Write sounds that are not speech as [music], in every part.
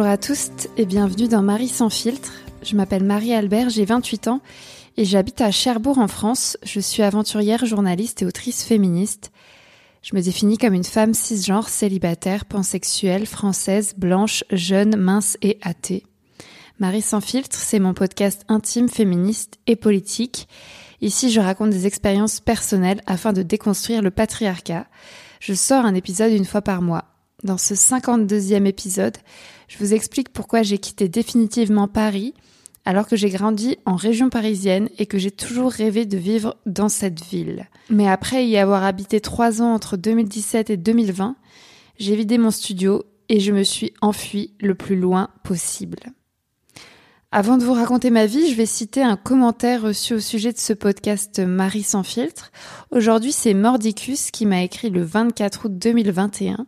Bonjour à tous et bienvenue dans Marie sans filtre. Je m'appelle Marie Albert, j'ai 28 ans et j'habite à Cherbourg en France. Je suis aventurière, journaliste et autrice féministe. Je me définis comme une femme cisgenre, célibataire, pansexuelle, française, blanche, jeune, mince et athée. Marie sans filtre, c'est mon podcast intime, féministe et politique. Ici, je raconte des expériences personnelles afin de déconstruire le patriarcat. Je sors un épisode une fois par mois. Dans ce 52e épisode, je vous explique pourquoi j'ai quitté définitivement Paris alors que j'ai grandi en région parisienne et que j'ai toujours rêvé de vivre dans cette ville. Mais après y avoir habité trois ans entre 2017 et 2020, j'ai vidé mon studio et je me suis enfuie le plus loin possible. Avant de vous raconter ma vie, je vais citer un commentaire reçu au sujet de ce podcast Marie sans filtre. Aujourd'hui, c'est Mordicus qui m'a écrit le 24 août 2021.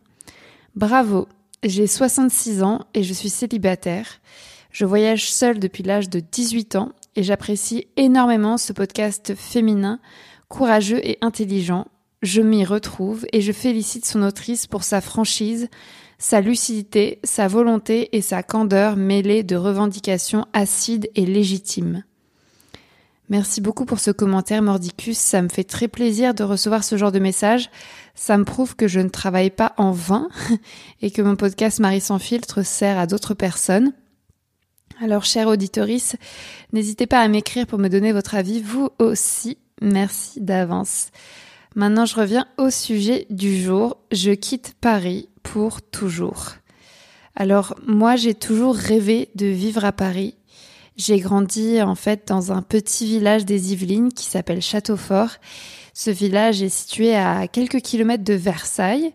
Bravo, j'ai 66 ans et je suis célibataire. Je voyage seule depuis l'âge de 18 ans et j'apprécie énormément ce podcast féminin, courageux et intelligent. Je m'y retrouve et je félicite son autrice pour sa franchise, sa lucidité, sa volonté et sa candeur mêlée de revendications acides et légitimes. Merci beaucoup pour ce commentaire Mordicus, ça me fait très plaisir de recevoir ce genre de message. Ça me prouve que je ne travaille pas en vain [laughs] et que mon podcast Marie sans filtre sert à d'autres personnes. Alors, chère auditorice, n'hésitez pas à m'écrire pour me donner votre avis, vous aussi. Merci d'avance. Maintenant, je reviens au sujet du jour. Je quitte Paris pour toujours. Alors moi j'ai toujours rêvé de vivre à Paris. J'ai grandi en fait dans un petit village des Yvelines qui s'appelle Châteaufort. Ce village est situé à quelques kilomètres de Versailles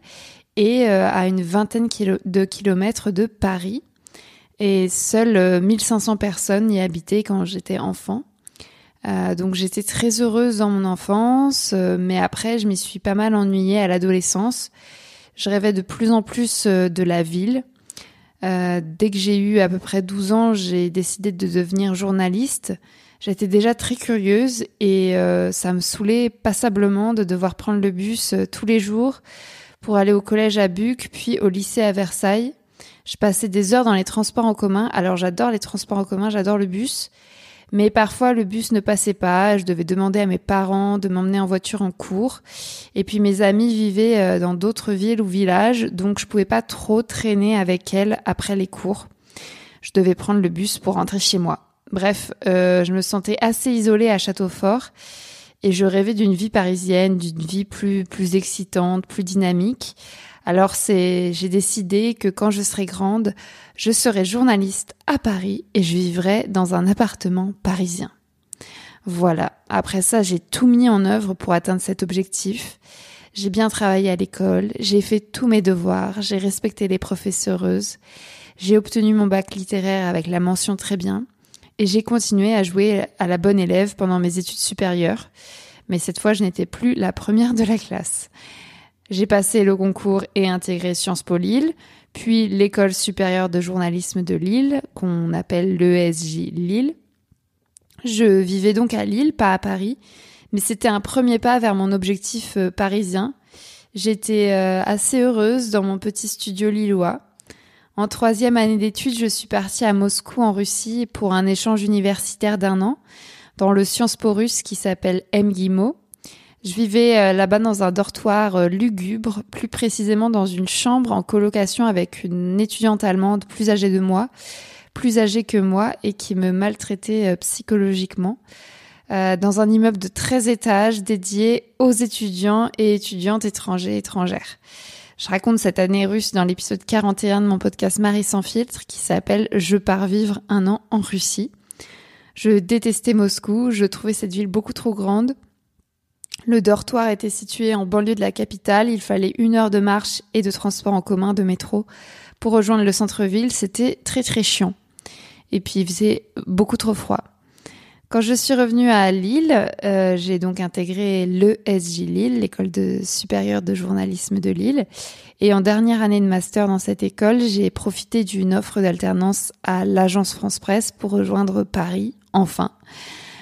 et euh, à une vingtaine de kilomètres de Paris. Et seules 1500 euh, personnes y habitaient quand j'étais enfant. Euh, donc j'étais très heureuse dans mon enfance, mais après je m'y suis pas mal ennuyée à l'adolescence. Je rêvais de plus en plus de la ville. Euh, dès que j'ai eu à peu près 12 ans, j'ai décidé de devenir journaliste. J'étais déjà très curieuse et euh, ça me saoulait passablement de devoir prendre le bus tous les jours pour aller au collège à Buc, puis au lycée à Versailles. Je passais des heures dans les transports en commun. Alors j'adore les transports en commun, j'adore le bus. Mais parfois le bus ne passait pas, je devais demander à mes parents de m'emmener en voiture en cours. Et puis mes amis vivaient euh, dans d'autres villes ou villages, donc je pouvais pas trop traîner avec elles après les cours. Je devais prendre le bus pour rentrer chez moi. Bref, euh, je me sentais assez isolée à Châteaufort et je rêvais d'une vie parisienne, d'une vie plus plus excitante, plus dynamique. Alors c'est, j'ai décidé que quand je serai grande, je serai journaliste à Paris et je vivrai dans un appartement parisien. Voilà. Après ça, j'ai tout mis en œuvre pour atteindre cet objectif. J'ai bien travaillé à l'école, j'ai fait tous mes devoirs, j'ai respecté les professeureuses, j'ai obtenu mon bac littéraire avec la mention très bien, et j'ai continué à jouer à la bonne élève pendant mes études supérieures. Mais cette fois, je n'étais plus la première de la classe. J'ai passé le concours et intégré Sciences Po Lille, puis l'école supérieure de journalisme de Lille, qu'on appelle l'ESJ Lille. Je vivais donc à Lille, pas à Paris, mais c'était un premier pas vers mon objectif euh, parisien. J'étais euh, assez heureuse dans mon petit studio lillois. En troisième année d'études, je suis partie à Moscou en Russie pour un échange universitaire d'un an dans le Sciences Po russe qui s'appelle MGIMO. Je vivais euh, là-bas dans un dortoir euh, lugubre, plus précisément dans une chambre en colocation avec une étudiante allemande plus âgée de moi, plus âgée que moi et qui me maltraitait euh, psychologiquement. dans un immeuble de 13 étages dédié aux étudiants et étudiantes étrangers et étrangères. Je raconte cette année russe dans l'épisode 41 de mon podcast Marie sans filtre qui s'appelle Je pars vivre un an en Russie. Je détestais Moscou, je trouvais cette ville beaucoup trop grande, le dortoir était situé en banlieue de la capitale, il fallait une heure de marche et de transport en commun, de métro, pour rejoindre le centre-ville, c'était très très chiant. Et puis il faisait beaucoup trop froid. Quand je suis revenue à Lille, euh, j'ai donc intégré l'ESJ Lille, l'école de supérieure de journalisme de Lille. Et en dernière année de master dans cette école, j'ai profité d'une offre d'alternance à l'agence France Presse pour rejoindre Paris, enfin.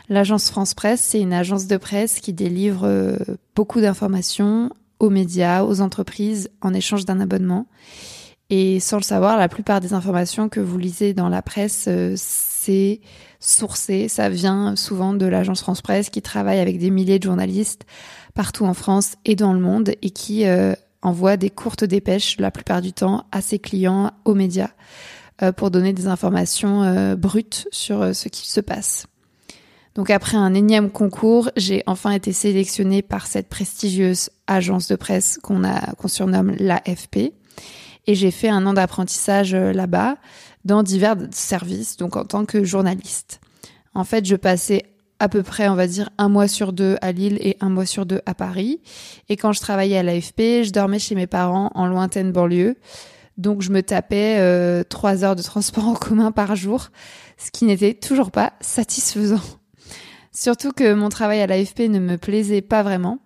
L'agence France Presse, c'est une agence de presse qui délivre euh, beaucoup d'informations aux médias, aux entreprises en échange d'un abonnement. Et sans le savoir, la plupart des informations que vous lisez dans la presse, euh, c'est sourcé. Ça vient souvent de l'agence France Presse qui travaille avec des milliers de journalistes partout en France et dans le monde et qui euh, envoie des courtes dépêches la plupart du temps à ses clients, aux médias, pour donner des informations brutes sur ce qui se passe. Donc après un énième concours, j'ai enfin été sélectionnée par cette prestigieuse agence de presse qu'on qu'on surnomme l'AFP et j'ai fait un an d'apprentissage euh, là-bas dans divers services, donc en tant que journaliste. En fait, je passais à peu près, on va dire, un mois sur deux à Lille et un mois sur deux à Paris. Et quand je travaillais à l'AFP, je dormais chez mes parents en lointaine banlieue. Donc je me tapais euh, trois heures de transport en [laughs] commun par jour, ce qui n'était toujours pas satisfaisant. Surtout que mon travail à l'AFP ne me plaisait pas vraiment.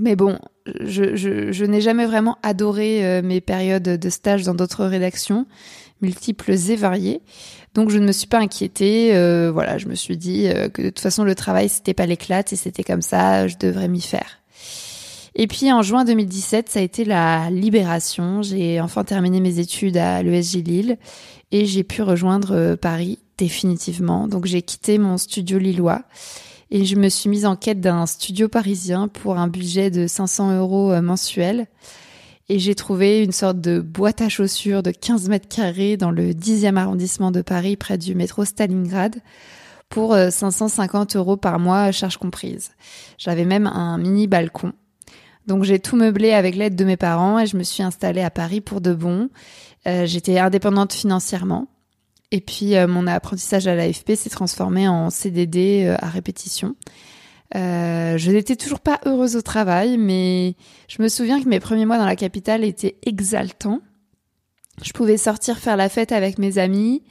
Mais bon, je, je, je n'ai jamais vraiment adoré euh, mes périodes de stage dans d'autres rédactions, multiples et variées. Donc je ne me suis pas inquiétée. Euh, voilà, je me suis dit euh, que de toute façon le travail c'était pas l'éclate et c'était comme ça, je devrais m'y faire. Et puis en juin 2017, ça a été la libération. J'ai enfin terminé mes études à l'ESJ Lille et j'ai pu rejoindre Paris définitivement. Donc j'ai quitté mon studio lillois et je me suis mise en quête d'un studio parisien pour un budget de 500 euros euh, mensuel. Et j'ai trouvé une sorte de boîte à chaussures de 15 mètres carrés dans le 10e arrondissement de Paris, près du métro Stalingrad, pour 550 euh, euros par mois, charge comprise. J'avais même un mini balcon. Donc j'ai tout meublé avec l'aide de mes parents et je me suis installée à Paris pour de bon. Euh, j'étais indépendante financièrement. Et puis euh, mon apprentissage à l'AFP s'est transformé en CDD euh, à répétition. Euh, je n'étais toujours pas heureuse au travail, mais je me souviens que mes premiers mois dans la capitale étaient exaltants. Je pouvais sortir faire la fête avec mes amis,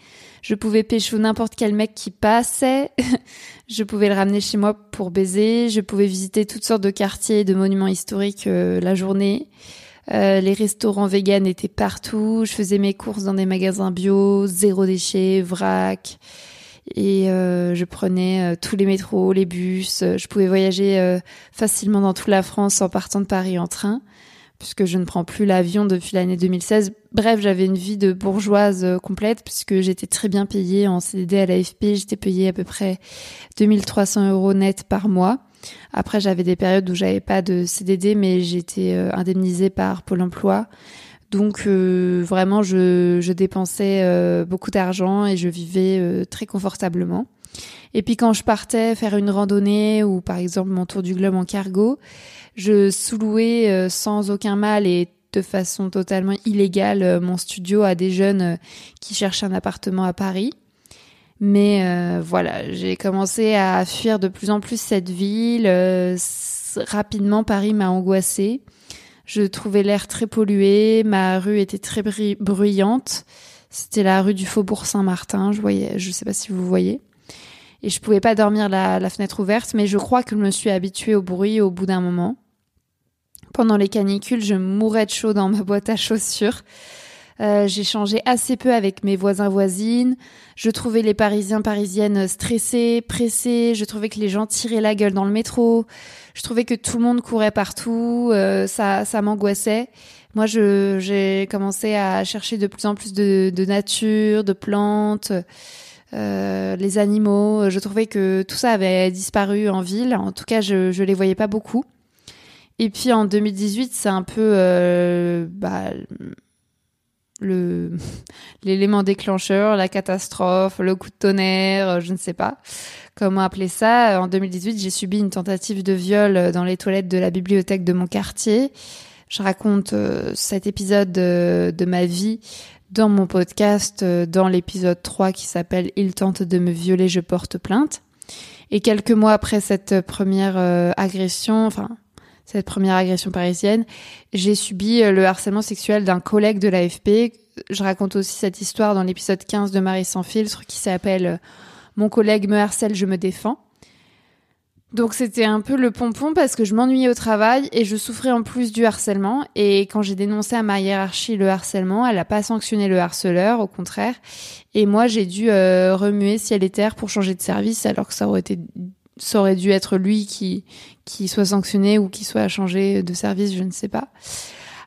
je pouvais pécho n'importe quel mec qui passait, [laughs] je pouvais le ramener chez moi pour baiser, je pouvais visiter toutes sortes de quartiers et de monuments historiques la journée. Euh, les restaurants véganes étaient partout. Je faisais mes courses dans des magasins bio, zéro déchet, vrac. Et euh, je prenais euh, tous les métros, les bus. Je pouvais voyager facilement dans toute la France en partant de Paris en train, puisque je ne prends plus l'avion depuis l'année 2016. Bref, j'avais une vie de bourgeoise complète, puisque j'étais très bien payée en CDD à l'AFP. J'étais payée à peu près 2300 euros net par mois. Après, j'avais des périodes où j'avais pas de CDD, mais j'étais euh, indemnisée par Pôle Emploi. Donc euh, vraiment, je, je dépensais euh, beaucoup d'argent et je vivais très confortablement. Et puis quand je partais faire une randonnée ou par exemple mon tour du globe en cargo, je sous-louais sans aucun mal et de façon totalement illégale mon studio à des jeunes qui cherchaient un appartement à Paris. Mais euh, voilà, j'ai commencé à fuir de plus en plus cette ville. Euh, rapidement, Paris m'a angoissée. Je trouvais l'air très pollué, ma rue était très bruyante. C'était la rue du Faubourg Saint-Martin, je voyais, je sais pas si vous voyez. Et je pouvais pas dormir la, la fenêtre ouverte, mais je crois que je me suis habituée au bruit au bout d'un moment. Pendant les canicules, je mourais de chaud dans ma boîte à chaussures. Euh, changé assez peu avec mes voisins voisines. Je trouvais les Parisiens parisiennes stressés, pressés. Je trouvais que les gens tiraient la gueule dans le métro. Je trouvais que tout le monde courait partout. Euh, ça, ça m'angoissait. Moi, je, j'ai commencé à chercher de plus en plus de, de nature, de plantes. Euh, les animaux. Je trouvais que tout ça avait disparu en ville. En tout cas, je je les voyais pas beaucoup. Et puis en 2018, c'est un peu euh, bah, le [laughs] l'élément déclencheur, la catastrophe, le coup de tonnerre, euh, je ne sais pas comment appeler ça. En 2018, j'ai subi une tentative de viol dans les toilettes de la bibliothèque de mon quartier. Je raconte euh, cet épisode de, ma vie dans mon podcast, euh, dans l'épisode 3 qui s'appelle Il tente de me violer, je porte plainte. Et quelques mois après cette première agression, enfin cette première agression parisienne, j'ai subi euh, le harcèlement sexuel d'un collègue de l'AFP. Je raconte aussi cette histoire dans l'épisode 15 de Marie sans filtre qui s'appelle euh, Mon collègue me harcèle, je me défends. Donc c'était un peu le pompon parce que je m'ennuyais au travail et je souffrais en plus du harcèlement. Et quand j'ai dénoncé à ma hiérarchie le harcèlement, elle n'a pas sanctionné le harceleur, au contraire. Et moi j'ai dû euh, remuer ciel et terre pour changer de service alors que ça aurait été ça aurait dû être lui qui, qui soit sanctionné ou qui soit changé de service, je ne sais pas.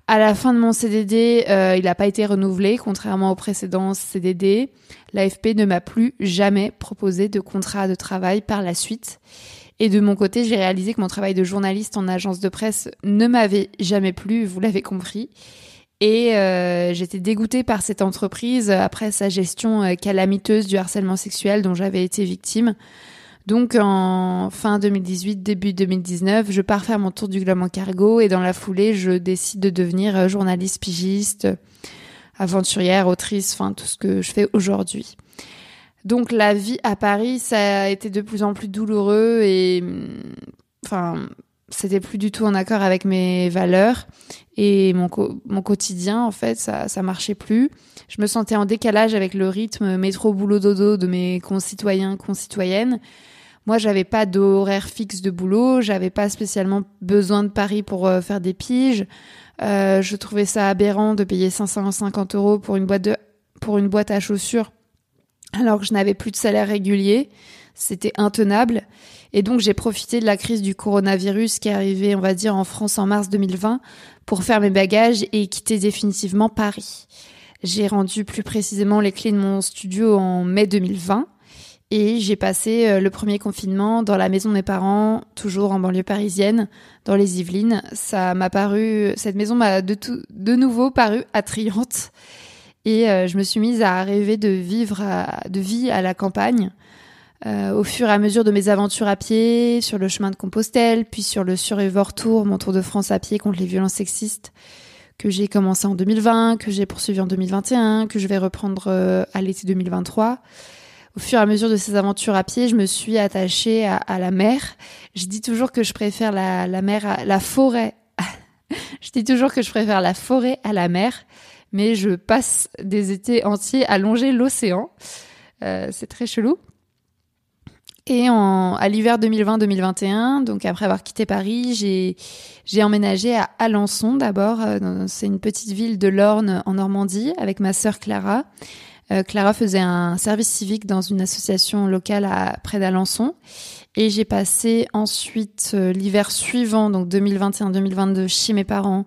À la fin de mon CDD, euh, il n'a pas été renouvelé, contrairement aux précédents CDD. L'AFP ne m'a plus jamais proposé de contrat de travail par la suite. Et de mon côté, j'ai réalisé que mon travail de journaliste en agence de presse ne m'avait jamais plu, vous l'avez compris. Et euh, j'étais dégoûtée par cette entreprise après sa gestion euh, calamiteuse du harcèlement sexuel dont j'avais été victime. Donc en fin 2018, début 2019, je pars faire mon tour du globe en cargo et dans la foulée, je décide de devenir euh, journaliste pigiste, aventurière, autrice, enfin tout ce que je fais aujourd'hui. Donc la vie à Paris, ça a été de plus en plus douloureux et enfin c'était plus du tout en accord avec mes valeurs et mon, mon quotidien en fait ça ça marchait plus. Je me sentais en décalage avec le rythme métro boulot dodo de mes concitoyens concitoyennes. Moi, j'avais pas d'horaire fixe de boulot, j'avais pas spécialement besoin de Paris pour euh, faire des piges. Euh, je trouvais ça aberrant de payer 550 euros pour une boîte de, pour une boîte à chaussures, alors que je n'avais plus de salaire régulier. C'était intenable. Et donc, j'ai profité de la crise du coronavirus qui est arrivée, on va dire, en France en mars 2020 pour faire mes bagages et quitter définitivement Paris. J'ai rendu plus précisément les clés de mon studio en mai 2020 et j'ai passé euh, le premier confinement dans la maison de mes parents, toujours en banlieue parisienne, dans les Yvelines. Ça m'a paru, cette maison m'a de, de nouveau paru attrayante. Et euh, je me suis mise à rêver de vivre, de vie à la campagne. Euh, au fur et à mesure de mes aventures à pied, sur le chemin de Compostelle, puis sur le Survivor Tour, mon tour de France à pied contre les violences sexistes, que j'ai commencé en 2020, que j'ai poursuivi en 2021, que je vais reprendre à l'été 2023 au fur et à mesure de ces aventures à pied, je me suis attachée à, la mer. Je dis toujours que je préfère la, mer à la forêt. [laughs] je dis toujours que je préfère la forêt à la mer, mais je passe des étés entiers à longer l'océan. Euh, c'est très chelou. Et en, à l'hiver 2020-2021, donc après avoir quitté Paris, j'ai, j'ai emménagé à Alençon d'abord. Euh, c'est une petite ville de l'Orne en Normandie avec ma sœur Clara. Euh, Clara faisait un service civique dans une association locale à, près d'Alençon. Et j'ai passé ensuite euh, l'hiver suivant, donc 2021-2022, chez mes parents,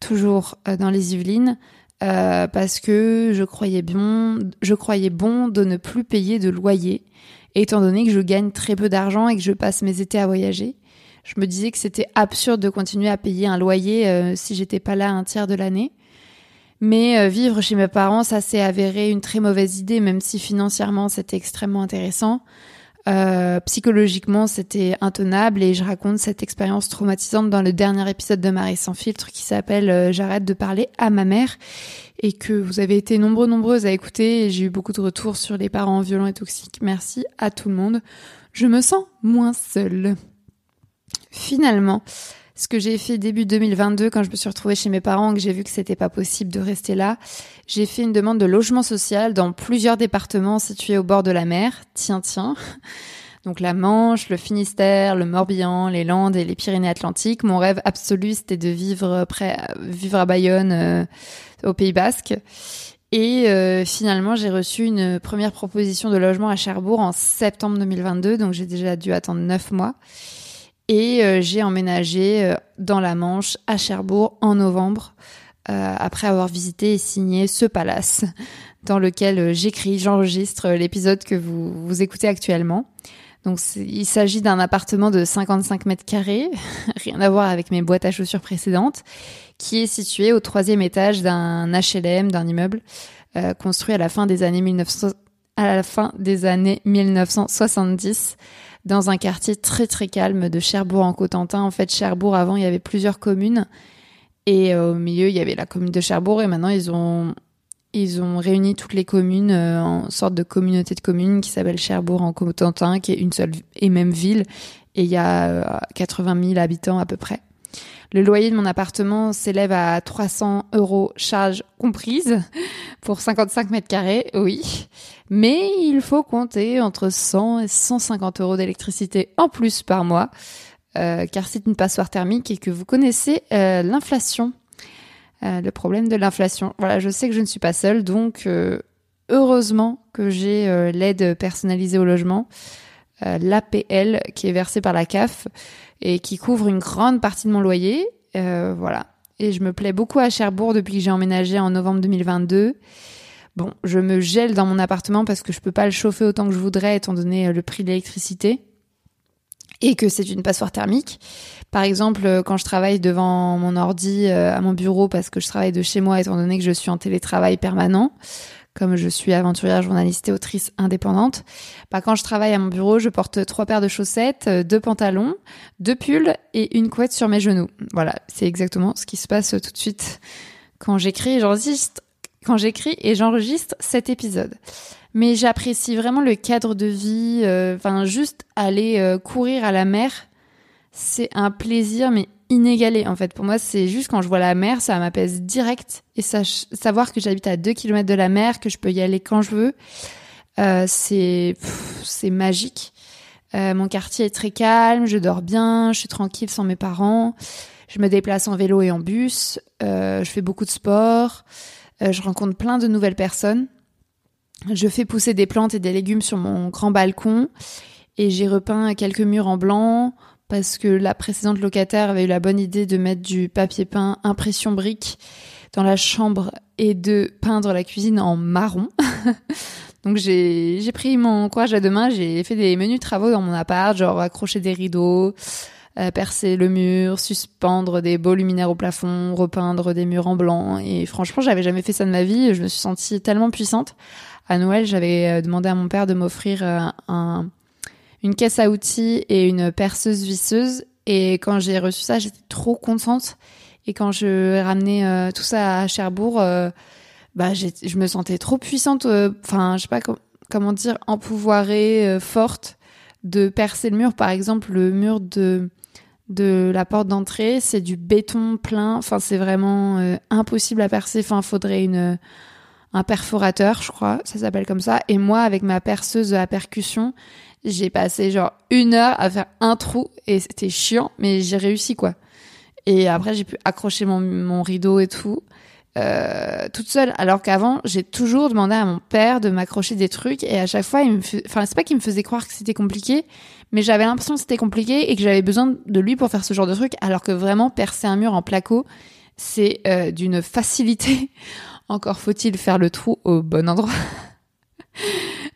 toujours euh, dans les Yvelines, parce que je croyais bon, je croyais bon de ne plus payer de loyer, étant donné que je gagne très peu d'argent et que je passe mes étés à voyager. Je me disais que c'était absurde de continuer à payer un loyer si j'étais pas là un tiers de l'année. Mais euh, vivre chez mes parents, ça s'est avéré une très mauvaise idée, même si financièrement c'était extrêmement intéressant. Euh, psychologiquement, c'était intenable et je raconte cette expérience traumatisante dans le dernier épisode de Marie sans filtre qui s'appelle euh, J'arrête de parler à ma mère et que vous avez été nombreux nombreuses à écouter et j'ai eu beaucoup de retours sur les parents violents et toxiques. Merci à tout le monde. Je me sens moins seule. Finalement, ce que j'ai fait début 2022 quand je me suis retrouvée chez mes parents et que j'ai vu que c'était pas possible de rester là, j'ai fait une demande de logement social dans plusieurs départements situés au bord de la mer. Tiens, tiens. [laughs] Donc la Manche, le Finistère, le Morbihan, les Landes et les Pyrénées-Atlantiques. Mon rêve absolu, c'était de vivre près, vivre à Bayonne, euh, au Pays Basque. Et euh, finalement, j'ai reçu une première proposition de logement à Cherbourg en septembre 2022, donc j'ai déjà dû attendre neuf mois. Et euh, j'ai emménagé euh, dans la Manche, à Cherbourg, en novembre, euh, après avoir visité et signé ce palace [laughs] dans lequel j'écris, j'enregistre l'épisode que vous, vous écoutez actuellement. Donc il s'agit d'un appartement de 55 mètres carrés, [laughs] rien à voir avec mes boîtes à chaussures précédentes, qui est situé au troisième étage d'un HLM, d'un immeuble construit à la fin des années 1900, à la fin des années 1970 dans un quartier très très calme de Cherbourg en Cotentin. En fait, Cherbourg avant, il y avait plusieurs communes et euh, au milieu, il y avait la commune de Cherbourg et maintenant ils ont ils ont réuni toutes les communes euh, en sorte de communauté de communes qui s'appelle Cherbourg en Cotentin, qui est une seule et même ville et il y a 80 euh, 000 habitants à peu près. Le loyer de mon appartement s'élève à 300 euros charges comprises pour 55 mètres carrés, oui. Mais il faut compter entre 100 et 150 euros d'électricité en plus par mois, euh, car c'est une passoire thermique et que vous connaissez euh, l'inflation. Euh, le problème de l'inflation. Voilà, je sais que je ne suis pas seule, donc heureusement que j'ai l'aide personnalisée au logement, l'APL qui est versée par la CAF et qui couvre une grande partie de mon loyer. voilà. Et je me plais beaucoup à Cherbourg depuis que j'ai emménagé en novembre 2022. Bon, je me gèle dans mon appartement parce que je peux pas le chauffer autant que je voudrais étant donné le prix de l'électricité et que c'est une passoire thermique. Par exemple, quand je travaille devant mon ordi à mon bureau parce que je travaille de chez moi étant donné que je suis en télétravail permanent, comme je suis aventurière, journaliste et autrice indépendante, bah, quand je travaille à mon bureau, je porte trois paires de chaussettes, euh, deux pantalons, deux pulls et une couette sur mes genoux. Voilà, c'est exactement ce qui se passe tout de suite quand j'écris et j'enregistre, cet épisode. Mais j'apprécie vraiment le cadre de vie, euh, enfin juste aller euh, courir à la mer, c'est un plaisir mais inégalé en fait. Pour moi, c'est juste quand je vois la mer, ça m'apaise direct et savoir que j'habite à 2 km de la mer, que je peux y aller quand je veux, euh, c'est c'est magique. Euh, mon quartier est très calme, je dors bien, je suis tranquille sans mes parents. Je me déplace en vélo et en bus, euh, je fais beaucoup de sport, euh, je rencontre plein de nouvelles personnes. Je fais pousser des plantes et des légumes sur mon grand balcon et j'ai repeint quelques murs en blanc parce que la précédente locataire avait eu la bonne idée de mettre du papier peint impression brique dans la chambre et de peindre la cuisine en marron. [laughs] Donc j'ai pris mon courage à deux mains, j'ai fait des menus travaux dans mon appart, genre accrocher des rideaux, euh, percer le mur, suspendre des beaux luminaires au plafond, repeindre des murs en blanc. Et franchement, j'avais jamais fait ça de ma vie. Je me suis sentie tellement puissante. À Noël, j'avais euh, demandé à mon père de m'offrir euh, un une caisse à outils et une perceuse visseuse. Et quand j'ai reçu ça, j'étais trop contente. Et quand je ramenais euh, tout ça à Cherbourg, euh, bah, je me sentais trop puissante. Euh, enfin, je sais pas comment dire, empouvoirée, forte, de percer le mur. Par exemple, le mur de de la porte d'entrée, c'est du béton plein. Enfin, c'est vraiment impossible à percer. Enfin, faudrait une un perforateur, je crois, ça s'appelle comme ça. Et moi, avec ma perceuse à percussion, j'ai passé genre une heure à faire un trou et c'était chiant, mais j'ai réussi quoi. Et après, j'ai pu accrocher mon, mon rideau et tout. Euh, toute seule, alors qu'avant, j'ai toujours demandé à mon père de m'accrocher des trucs et à chaque fois, il me, enfin, c'est pas qu'il me faisait croire que c'était compliqué, mais j'avais l'impression que c'était compliqué et que j'avais besoin de lui pour faire ce genre de truc, alors que vraiment percer un mur en placo, c'est euh, d'une facilité. [laughs] Encore faut-il faire le trou au bon endroit. [laughs]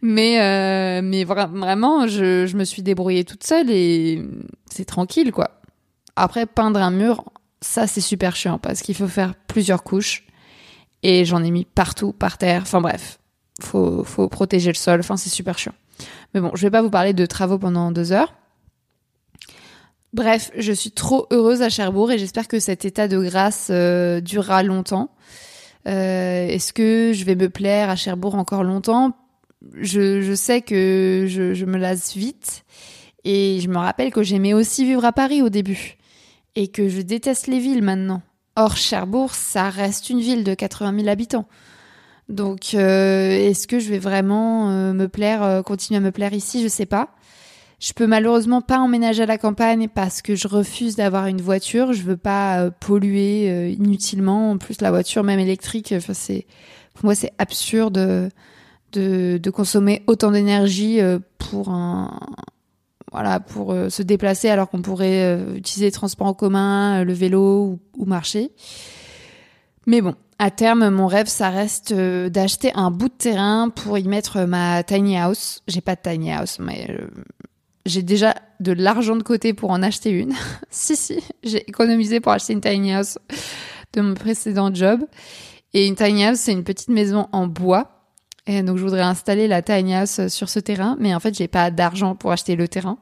Mais, euh, mais vraiment, je, je me suis débrouillée toute seule et c'est tranquille, quoi. Après, peindre un mur, ça, c'est super chiant parce qu'il faut faire plusieurs couches et j'en ai mis partout, par terre. Enfin bref, faut, faut protéger le sol. Enfin, c'est super chiant. Mais bon, je vais pas vous parler de travaux pendant deux heures. Bref, je suis trop heureuse à Cherbourg et j'espère que cet état de grâce euh, durera longtemps. Euh, Est-ce que je vais me plaire à Cherbourg encore longtemps? Je, sais que je, me lasse vite et je me rappelle que j'aimais aussi vivre à Paris au début et que je déteste les villes maintenant. Or, Cherbourg, ça reste une ville de 80 000 habitants. Donc, euh, est-ce que je vais vraiment euh, me plaire, euh, continuer à me plaire ici? Je sais pas. Je peux malheureusement pas emménager à la campagne parce que je refuse d'avoir une voiture. Je veux pas polluer inutilement. En plus, la voiture, même électrique, c'est pour moi c'est absurde de, de consommer autant d'énergie euh, pour un voilà pour euh, se déplacer alors qu'on pourrait euh, utiliser les transports en commun, le vélo ou, marcher. Mais bon, à terme, mon rêve, ça reste d'acheter un bout de terrain pour y mettre ma tiny house. J'ai pas de tiny house, mais j'ai déjà de l'argent de côté pour en acheter une. [laughs] si, si, j'ai économisé pour acheter une tiny house de mon précédent job. Et une tiny house, c'est une petite maison en bois donc je voudrais installer la tiny house sur ce terrain, mais en fait j'ai pas d'argent pour acheter le terrain.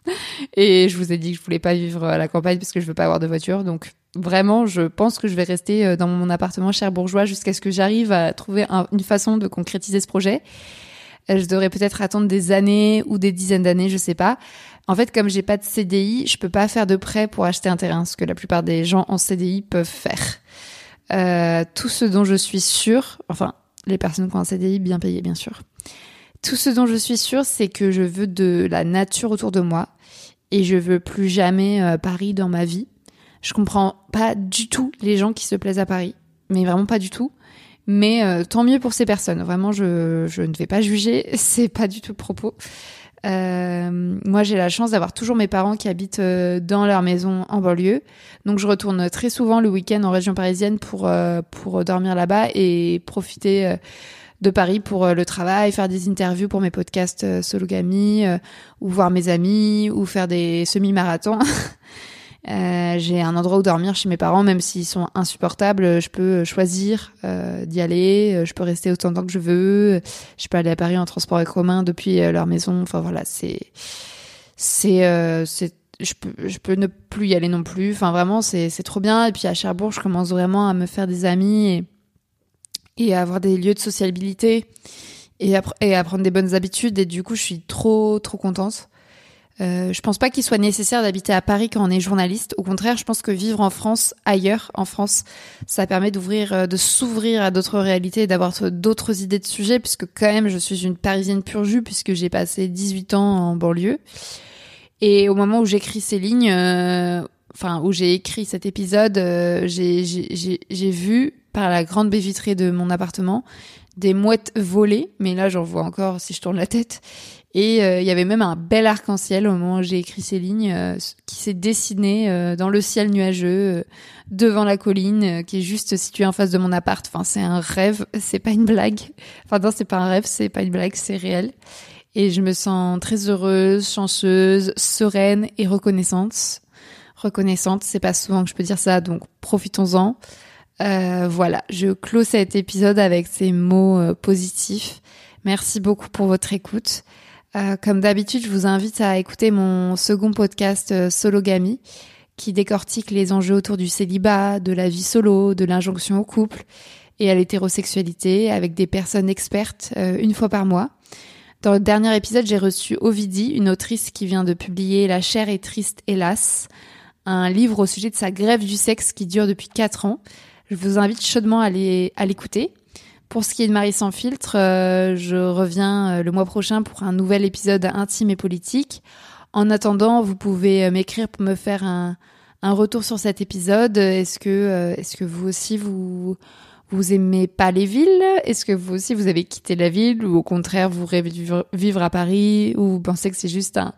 [laughs] et je vous ai dit que je voulais pas vivre à la campagne parce que je veux pas avoir de voiture. Donc vraiment, je pense que je vais rester euh, dans mon appartement cherbourgeois jusqu'à ce que j'arrive à trouver une façon de concrétiser ce projet. Euh, je devrais peut-être attendre des années ou des dizaines d'années, je sais pas. En fait, comme j'ai pas de CDI, je peux pas faire de prêt pour acheter un terrain, ce que la plupart des gens en CDI peuvent faire. Euh, tout ce dont je suis sûre, enfin les personnes qui ont un CDI bien payé, bien sûr. Tout ce dont je suis sûre, c'est que je veux de la nature autour de moi et je veux plus jamais euh, Paris dans ma vie. Je comprends pas du tout les gens qui se plaisent à Paris, mais vraiment pas du tout. Mais euh, tant mieux pour ces personnes. Vraiment, je, je ne vais pas juger. [laughs] C'est pas du tout le propos. Euh, moi, j'ai la chance d'avoir toujours mes parents qui habitent euh, dans leur maison en banlieue. Donc, je retourne très souvent le week-end en région parisienne pour, euh, pour dormir là-bas et profiter de Paris pour le travail, faire des interviews pour mes podcasts Sologamy, ou voir mes amis, ou faire des semi-marathons. [laughs] Euh, j'ai un endroit où dormir chez mes parents, même s'ils sont insupportables. Je peux choisir euh, d'y aller. Je peux rester autant de temps que je veux. Je peux aller à Paris en transport commun depuis euh, leur maison. Enfin voilà, c'est c'est c'est je peux je peux ne plus y aller non plus. Enfin vraiment, c'est trop bien. Et puis à Cherbourg, je commence vraiment à me faire des amis et et à avoir des lieux de sociabilité et à, et à prendre des bonnes habitudes. Et du coup, je suis trop trop contente. Euh, je pense pas qu'il soit nécessaire d'habiter à Paris quand on est journaliste. Au contraire, je pense que vivre en France, ailleurs, en France, ça permet d'ouvrir, euh, de s'ouvrir à d'autres réalités d'avoir d'autres idées de sujets, puisque quand même, je suis une Parisienne pure jus, puisque j'ai passé 18 ans en banlieue. Et au moment où j'écris ces lignes, euh, enfin, où j'ai écrit cet épisode, euh, j'ai vu par la grande baie vitrée de mon appartement des mouettes volées, mais là j'en vois encore si je tourne la tête, et euh, il y avait même un bel arc-en-ciel au moment où j'ai écrit ces lignes euh, qui s'est dessiné euh, dans le ciel nuageux devant la colline qui est juste située en face de mon appart. Enfin, c'est un rêve, c'est pas une blague. Enfin, non, c'est pas un rêve, c'est pas une blague, c'est réel. Et je me sens très heureuse, chanceuse, sereine et reconnaissante. Reconnaissante, c'est pas souvent que je peux dire ça, donc profitons-en. voilà, je clôt cet épisode avec ces mots positifs. Merci beaucoup pour votre écoute. Euh, comme d'habitude, je vous invite à écouter mon second podcast euh, Sologamy qui décortique les enjeux autour du célibat, de la vie solo, de l'injonction au couple et à l'hétérosexualité avec des personnes expertes euh, une fois par mois. Dans le dernier épisode, j'ai reçu Ovidie, une autrice qui vient de publier La chair est triste, hélas, un livre au sujet de sa grève du sexe qui dure depuis quatre ans. Je vous invite chaudement à l'écouter. Pour ce qui est de Marie sans filtre, euh, je reviens euh, le mois prochain pour un nouvel épisode intime et politique. En attendant, vous pouvez euh, m'écrire pour me faire un, retour sur cet épisode. Est-ce que, est-ce que vous aussi vous vous aimez pas les villes? Est-ce que vous aussi vous avez quitté la ville ou au contraire vous rêvez de vivre à Paris ou vous pensez que c'est juste un,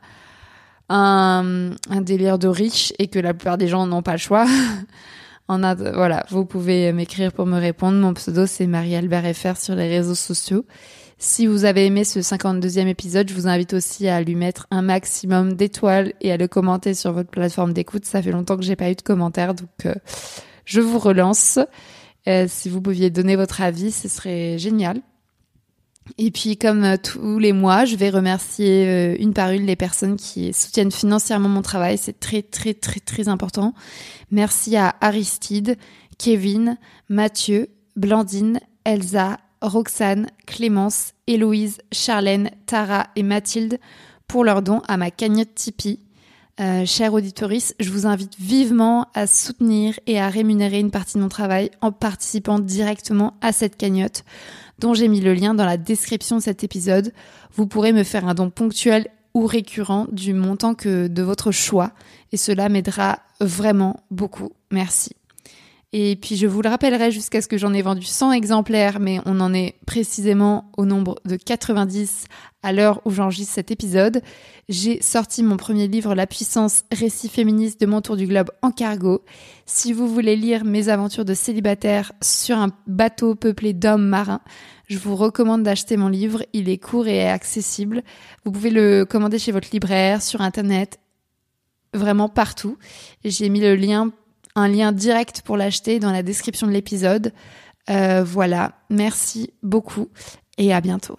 un, un délire de riche et que la plupart des gens n'ont pas le choix? [laughs] voilà, vous pouvez m'écrire pour me répondre. Mon pseudo, c'est Marie-Albert FR sur les réseaux sociaux. Si vous avez aimé ce 52e épisode, je vous invite aussi à lui mettre un maximum d'étoiles et à le commenter sur votre plateforme d'écoute. Ça fait longtemps que j'ai pas eu de commentaires, donc euh, je vous relance. Euh, si vous pouviez donner votre avis, ce serait génial. Et puis, comme euh, tous les mois, je vais remercier euh, une par une les personnes qui soutiennent financièrement mon travail. C'est très, très, très, très important. Merci à Aristide, Kevin, Mathieu, Blandine, Elsa, Roxane, Clémence, Héloïse, Charlène, Tara et Mathilde pour leur don à ma cagnotte Tipeee. Euh, chère auditorice, je vous invite vivement à soutenir et à rémunérer une partie de mon travail en participant directement à cette cagnotte dont j'ai mis le lien dans la description de cet épisode. Vous pourrez me faire un don ponctuel ou récurrent du montant que de votre choix et cela m'aidera vraiment beaucoup. Merci. Et puis je vous le rappellerai jusqu'à ce que j'en ai vendu 100 exemplaires, mais on en est précisément au nombre de 90 à l'heure où j'enregistre cet épisode. J'ai sorti mon premier livre La puissance, récit féministe de mon tour du globe en cargo. Si vous voulez lire mes aventures de célibataire sur un bateau peuplé d'hommes marins, je vous recommande d'acheter mon livre. Il est court et accessible. Vous pouvez le commander chez votre libraire, sur internet, vraiment partout. J'ai mis le lien un lien direct pour l'acheter dans la description de l'épisode. Euh, voilà, merci beaucoup et à bientôt.